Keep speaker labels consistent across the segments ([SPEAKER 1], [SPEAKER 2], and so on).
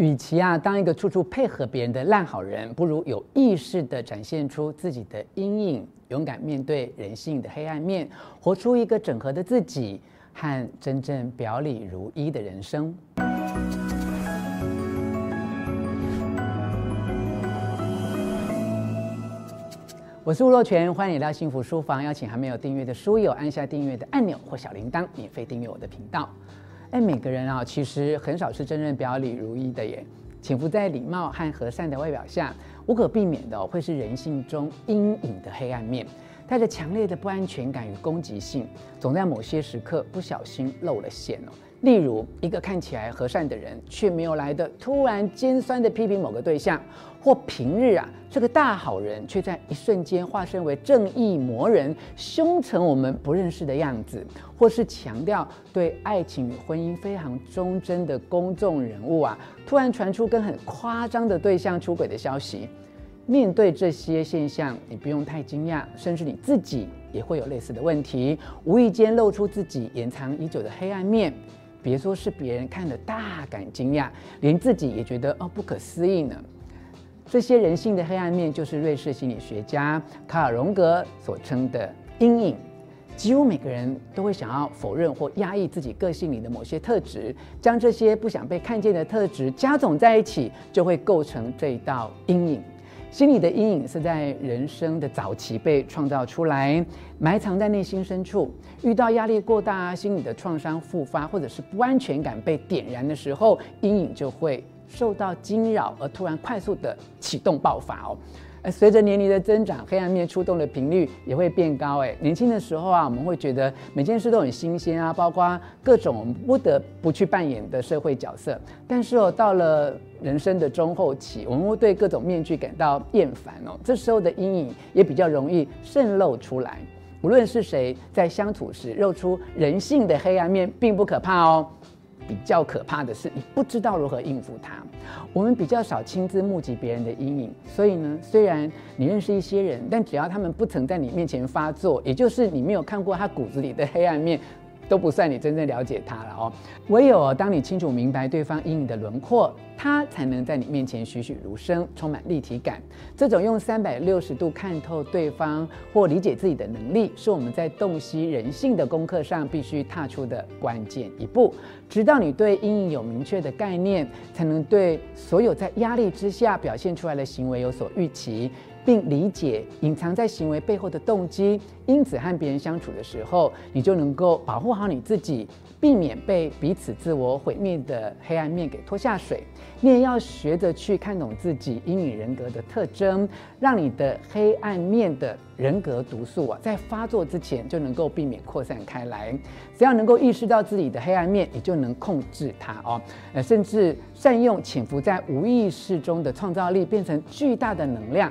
[SPEAKER 1] 与其啊当一个处处配合别人的烂好人，不如有意识地展现出自己的阴影，勇敢面对人性的黑暗面，活出一个整合的自己和真正表里如一的人生。我是吴若权，欢迎来到幸福书房。邀请还没有订阅的书友按下订阅的按钮或小铃铛，免费订阅我的频道。哎，每个人啊，其实很少是真正表里如一的耶。潜伏在礼貌和和善的外表下，无可避免的会是人性中阴影的黑暗面，带着强烈的不安全感与攻击性，总在某些时刻不小心露了馅哦。例如，一个看起来和善的人，却没有来的突然尖酸的批评某个对象，或平日啊这个大好人，却在一瞬间化身为正义魔人，凶成我们不认识的样子；或是强调对爱情与婚姻非常忠贞的公众人物啊，突然传出跟很夸张的对象出轨的消息。面对这些现象，你不用太惊讶，甚至你自己也会有类似的问题，无意间露出自己掩藏已久的黑暗面。别说是别人看了大感惊讶，连自己也觉得哦不可思议呢。这些人性的黑暗面，就是瑞士心理学家卡尔荣格所称的阴影。几乎每个人都会想要否认或压抑自己个性里的某些特质，将这些不想被看见的特质加总在一起，就会构成这一道阴影。心理的阴影是在人生的早期被创造出来，埋藏在内心深处。遇到压力过大、心理的创伤复发，或者是不安全感被点燃的时候，阴影就会受到惊扰，而突然快速的启动爆发哦。随着年龄的增长，黑暗面出动的频率也会变高。哎，年轻的时候啊，我们会觉得每件事都很新鲜啊，包括各种我们不得不去扮演的社会角色。但是哦，到了人生的中后期，我们会对各种面具感到厌烦哦。这时候的阴影也比较容易渗漏出来。无论是谁在相处时露出人性的黑暗面，并不可怕哦。比较可怕的是，你不知道如何应付他。我们比较少亲自目击别人的阴影，所以呢，虽然你认识一些人，但只要他们不曾在你面前发作，也就是你没有看过他骨子里的黑暗面。都不算你真正了解他了哦。唯有当你清楚明白对方阴影的轮廓，他才能在你面前栩栩如生，充满立体感。这种用三百六十度看透对方或理解自己的能力，是我们在洞悉人性的功课上必须踏出的关键一步。直到你对阴影有明确的概念，才能对所有在压力之下表现出来的行为有所预期。并理解隐藏在行为背后的动机，因此和别人相处的时候，你就能够保护好你自己，避免被彼此自我毁灭的黑暗面给拖下水。你也要学着去看懂自己阴影人格的特征，让你的黑暗面的人格毒素啊，在发作之前就能够避免扩散开来。只要能够意识到自己的黑暗面，你就能控制它哦，呃，甚至善用潜伏在无意识中的创造力，变成巨大的能量。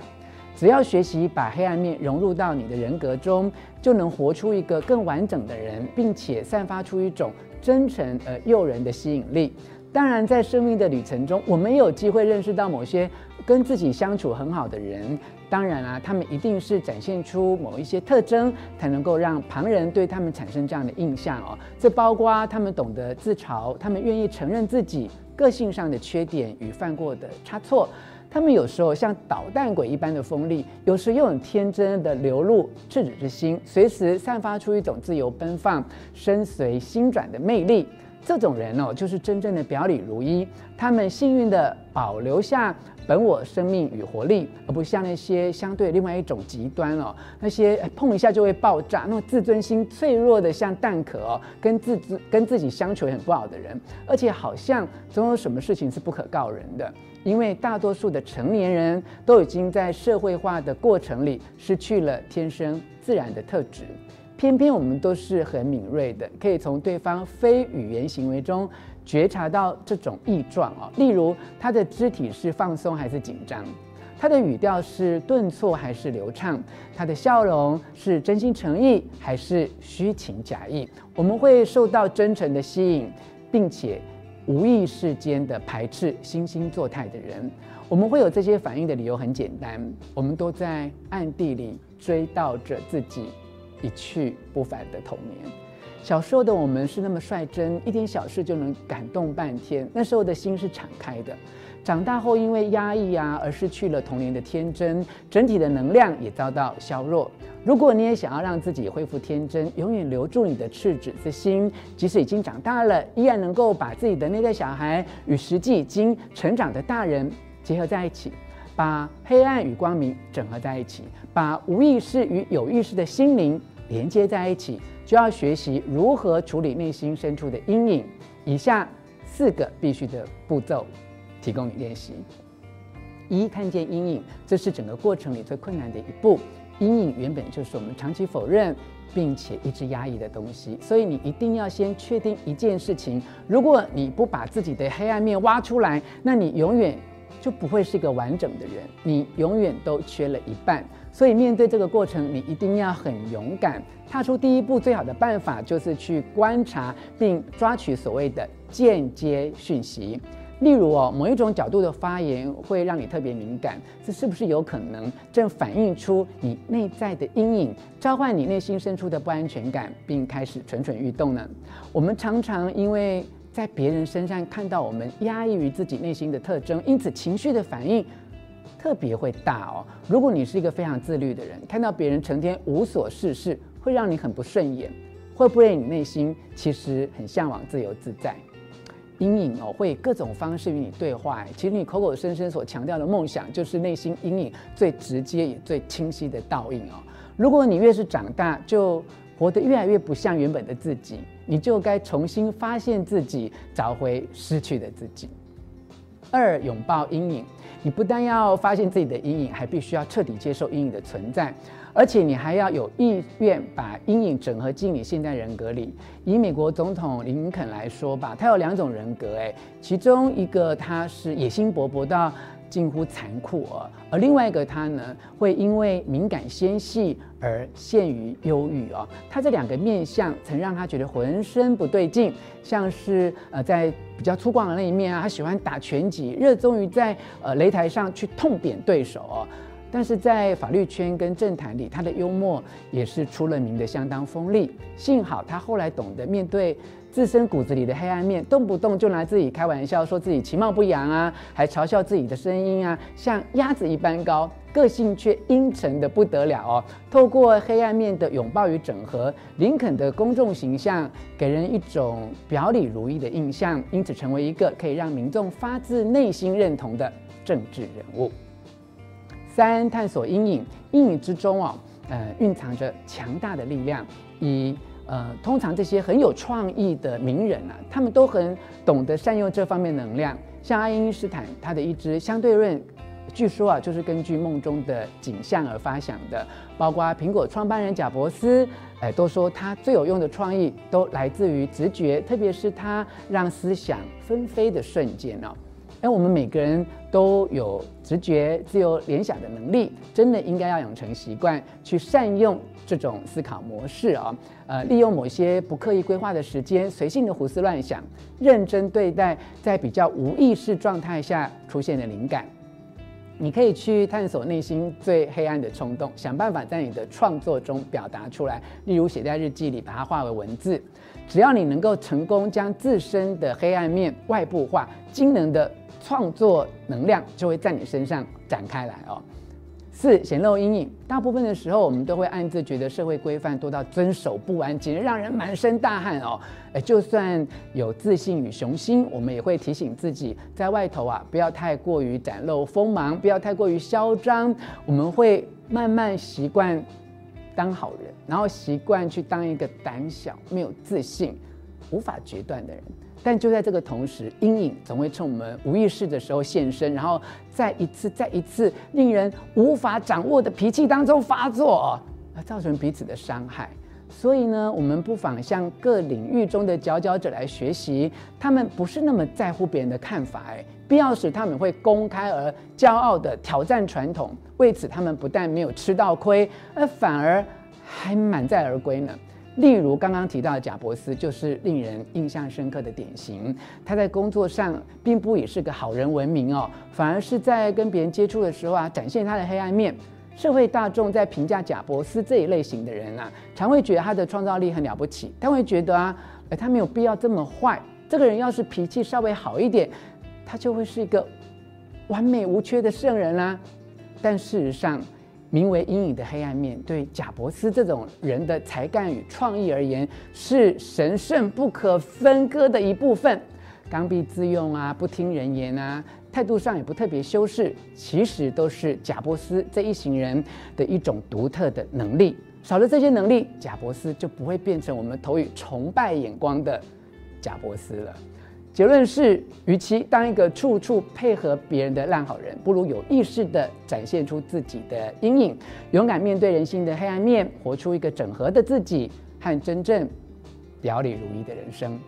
[SPEAKER 1] 只要学习把黑暗面融入到你的人格中，就能活出一个更完整的人，并且散发出一种真诚而诱人的吸引力。当然，在生命的旅程中，我们有机会认识到某些跟自己相处很好的人。当然啊，他们一定是展现出某一些特征，才能够让旁人对他们产生这样的印象哦。这包括他们懂得自嘲，他们愿意承认自己个性上的缺点与犯过的差错。他们有时候像捣蛋鬼一般的锋利，有时又很天真的流露赤子之心，随时散发出一种自由奔放、身随心转的魅力。这种人哦，就是真正的表里如一。他们幸运地保留下本我生命与活力，而不像那些相对另外一种极端哦，那些碰一下就会爆炸、那么自尊心脆弱的像蛋壳哦，跟自自跟自己相处很不好的人，而且好像总有什么事情是不可告人的。因为大多数的成年人都已经在社会化的过程里失去了天生自然的特质，偏偏我们都是很敏锐的，可以从对方非语言行为中觉察到这种异状哦。例如，他的肢体是放松还是紧张？他的语调是顿挫还是流畅？他的笑容是真心诚意还是虚情假意？我们会受到真诚的吸引，并且。无意识间的排斥惺惺作态的人，我们会有这些反应的理由很简单，我们都在暗地里追悼着自己一去不返的童年。小时候的我们是那么率真，一点小事就能感动半天，那时候的心是敞开的。长大后因为压抑啊，而失去了童年的天真，整体的能量也遭到削弱。如果你也想要让自己恢复天真，永远留住你的赤子之心，即使已经长大了，依然能够把自己的内在小孩与实际已经成长的大人结合在一起，把黑暗与光明整合在一起，把无意识与有意识的心灵连接在一起，就要学习如何处理内心深处的阴影。以下四个必须的步骤。提供你练习：一、看见阴影，这是整个过程里最困难的一步。阴影原本就是我们长期否认并且一直压抑的东西，所以你一定要先确定一件事情：如果你不把自己的黑暗面挖出来，那你永远就不会是一个完整的人，你永远都缺了一半。所以面对这个过程，你一定要很勇敢，踏出第一步。最好的办法就是去观察并抓取所谓的间接讯息。例如哦，某一种角度的发言会让你特别敏感，这是不是有可能正反映出你内在的阴影，召唤你内心深处的不安全感，并开始蠢蠢欲动呢？我们常常因为在别人身上看到我们压抑于自己内心的特征，因此情绪的反应特别会大哦。如果你是一个非常自律的人，看到别人成天无所事事，会让你很不顺眼，会不会你内心其实很向往自由自在？阴影哦，会以各种方式与你对话。其实你口口声声所强调的梦想，就是内心阴影最直接也最清晰的倒影哦。如果你越是长大，就活得越来越不像原本的自己，你就该重新发现自己，找回失去的自己。二，拥抱阴影，你不但要发现自己的阴影，还必须要彻底接受阴影的存在。而且你还要有意愿把阴影整合进你现代人格里。以美国总统林肯来说吧，他有两种人格，哎，其中一个他是野心勃勃到近乎残酷，而另外一个他呢，会因为敏感纤细而陷于忧郁啊。他这两个面相曾让他觉得浑身不对劲，像是呃在比较粗犷的那一面啊，他喜欢打拳击，热衷于在呃擂台上去痛扁对手哦。但是在法律圈跟政坛里，他的幽默也是出了名的相当锋利。幸好他后来懂得面对自身骨子里的黑暗面，动不动就拿自己开玩笑，说自己其貌不扬啊，还嘲笑自己的声音啊，像鸭子一般高，个性却阴沉得不得了哦。透过黑暗面的拥抱与整合，林肯的公众形象给人一种表里如一的印象，因此成为一个可以让民众发自内心认同的政治人物。三、探索阴影，阴影之中哦，呃，蕴藏着强大的力量。以呃，通常这些很有创意的名人啊，他们都很懂得善用这方面能量。像爱因斯坦，他的一支相对论，据说啊，就是根据梦中的景象而发想的。包括苹果创办人贾伯斯，哎，都说他最有用的创意都来自于直觉，特别是他让思想纷飞的瞬间哦。哎，我们每个人都有直觉、自由联想的能力，真的应该要养成习惯，去善用这种思考模式啊、哦。呃，利用某些不刻意规划的时间，随性的胡思乱想，认真对待在比较无意识状态下出现的灵感。你可以去探索内心最黑暗的冲动，想办法在你的创作中表达出来，例如写在日记里，把它化为文字。只要你能够成功将自身的黑暗面外部化，惊人的。创作能量就会在你身上展开来哦。四、显露阴影，大部分的时候我们都会暗自觉得社会规范多到遵守不完，简直让人满身大汗哦。就算有自信与雄心，我们也会提醒自己，在外头啊，不要太过于展露锋芒，不要太过于嚣张。我们会慢慢习惯当好人，然后习惯去当一个胆小、没有自信、无法决断的人。但就在这个同时，阴影总会趁我们无意识的时候现身，然后再一次、再一次令人无法掌握的脾气当中发作，而造成彼此的伤害。所以呢，我们不妨向各领域中的佼佼者来学习，他们不是那么在乎别人的看法，哎，必要时他们会公开而骄傲地挑战传统，为此他们不但没有吃到亏，而反而还满载而归呢。例如刚刚提到的贾伯斯，就是令人印象深刻的典型。他在工作上并不以是个好人闻名哦，反而是在跟别人接触的时候啊，展现他的黑暗面，社会大众在评价贾伯斯这一类型的人啊，常会觉得他的创造力很了不起，但会觉得啊，他没有必要这么坏。这个人要是脾气稍微好一点，他就会是一个完美无缺的圣人啦、但事实上，名为阴影的黑暗面，对贾伯斯这种人的才干与创意而言，是神圣不可分割的一部分。刚愎自用啊，不听人言啊，态度上也不特别修饰，其实都是贾伯斯这一行人的一种独特的能力。少了这些能力，贾伯斯就不会变成我们投以崇拜眼光的贾伯斯了。结论是，与其当一个处处配合别人的烂好人，不如有意识的展现出自己的阴影，勇敢面对人性的黑暗面，活出一个整合的自己和真正表里如一的人生。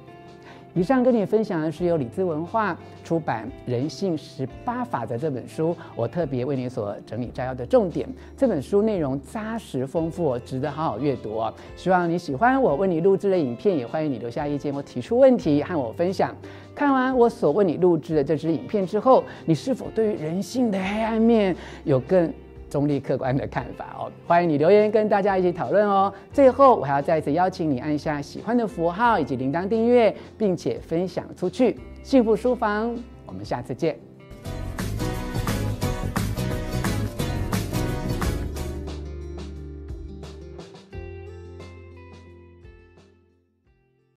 [SPEAKER 1] 以上跟你分享的是由李兹文化出版《人性十八法则》这本书，我特别为你所整理摘要的重点。这本书内容扎实丰富，值得好好阅读哦。希望你喜欢我为你录制的影片，也欢迎你留下意见或提出问题和我分享。看完我所为你录制的这支影片之后，你是否对于人性的黑暗面有更中立客观的看法哦，欢迎你留言跟大家一起讨论哦。最后，我还要再次邀请你按下喜欢的符号以及铃铛订阅，并且分享出去。幸福书房，我们下次见。